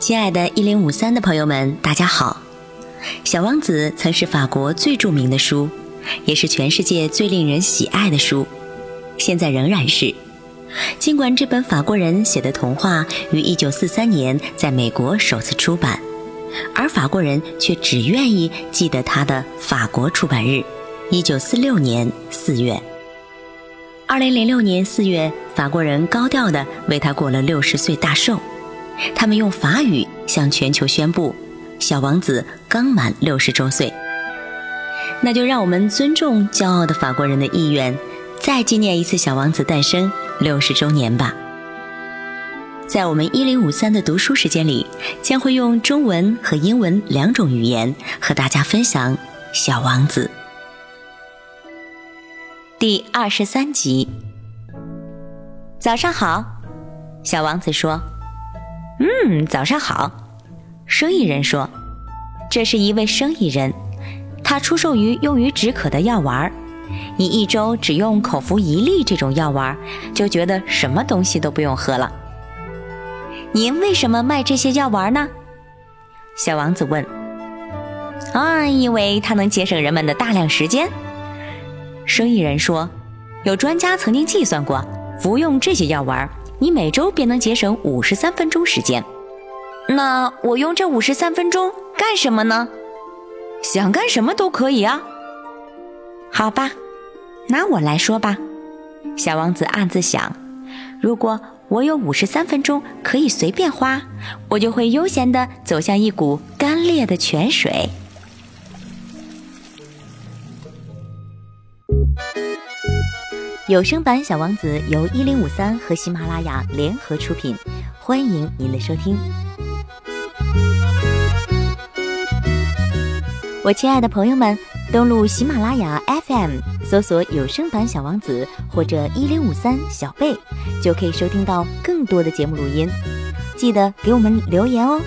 亲爱的一零五三的朋友们，大家好！《小王子》曾是法国最著名的书，也是全世界最令人喜爱的书，现在仍然是。尽管这本法国人写的童话于一九四三年在美国首次出版，而法国人却只愿意记得它的法国出版日——一九四六年四月。二零零六年四月，法国人高调地为他过了六十岁大寿。他们用法语向全球宣布，小王子刚满六十周岁。那就让我们尊重骄傲的法国人的意愿，再纪念一次小王子诞生六十周年吧。在我们一零五三的读书时间里，将会用中文和英文两种语言和大家分享《小王子》第二十三集。早上好，小王子说。嗯，早上好。生意人说：“这是一位生意人，他出售于用于止渴的药丸。你一周只用口服一粒这种药丸，就觉得什么东西都不用喝了。您为什么卖这些药丸呢？”小王子问。“啊，因为它能节省人们的大量时间。”生意人说：“有专家曾经计算过，服用这些药丸。”你每周便能节省五十三分钟时间，那我用这五十三分钟干什么呢？想干什么都可以啊。好吧，拿我来说吧。小王子暗自想：如果我有五十三分钟可以随便花，我就会悠闲地走向一股干裂的泉水。有声版《小王子》由一零五三和喜马拉雅联合出品，欢迎您的收听。我亲爱的朋友们，登录喜马拉雅 FM，搜索“有声版小王子”或者“一零五三小贝”，就可以收听到更多的节目录音。记得给我们留言哦。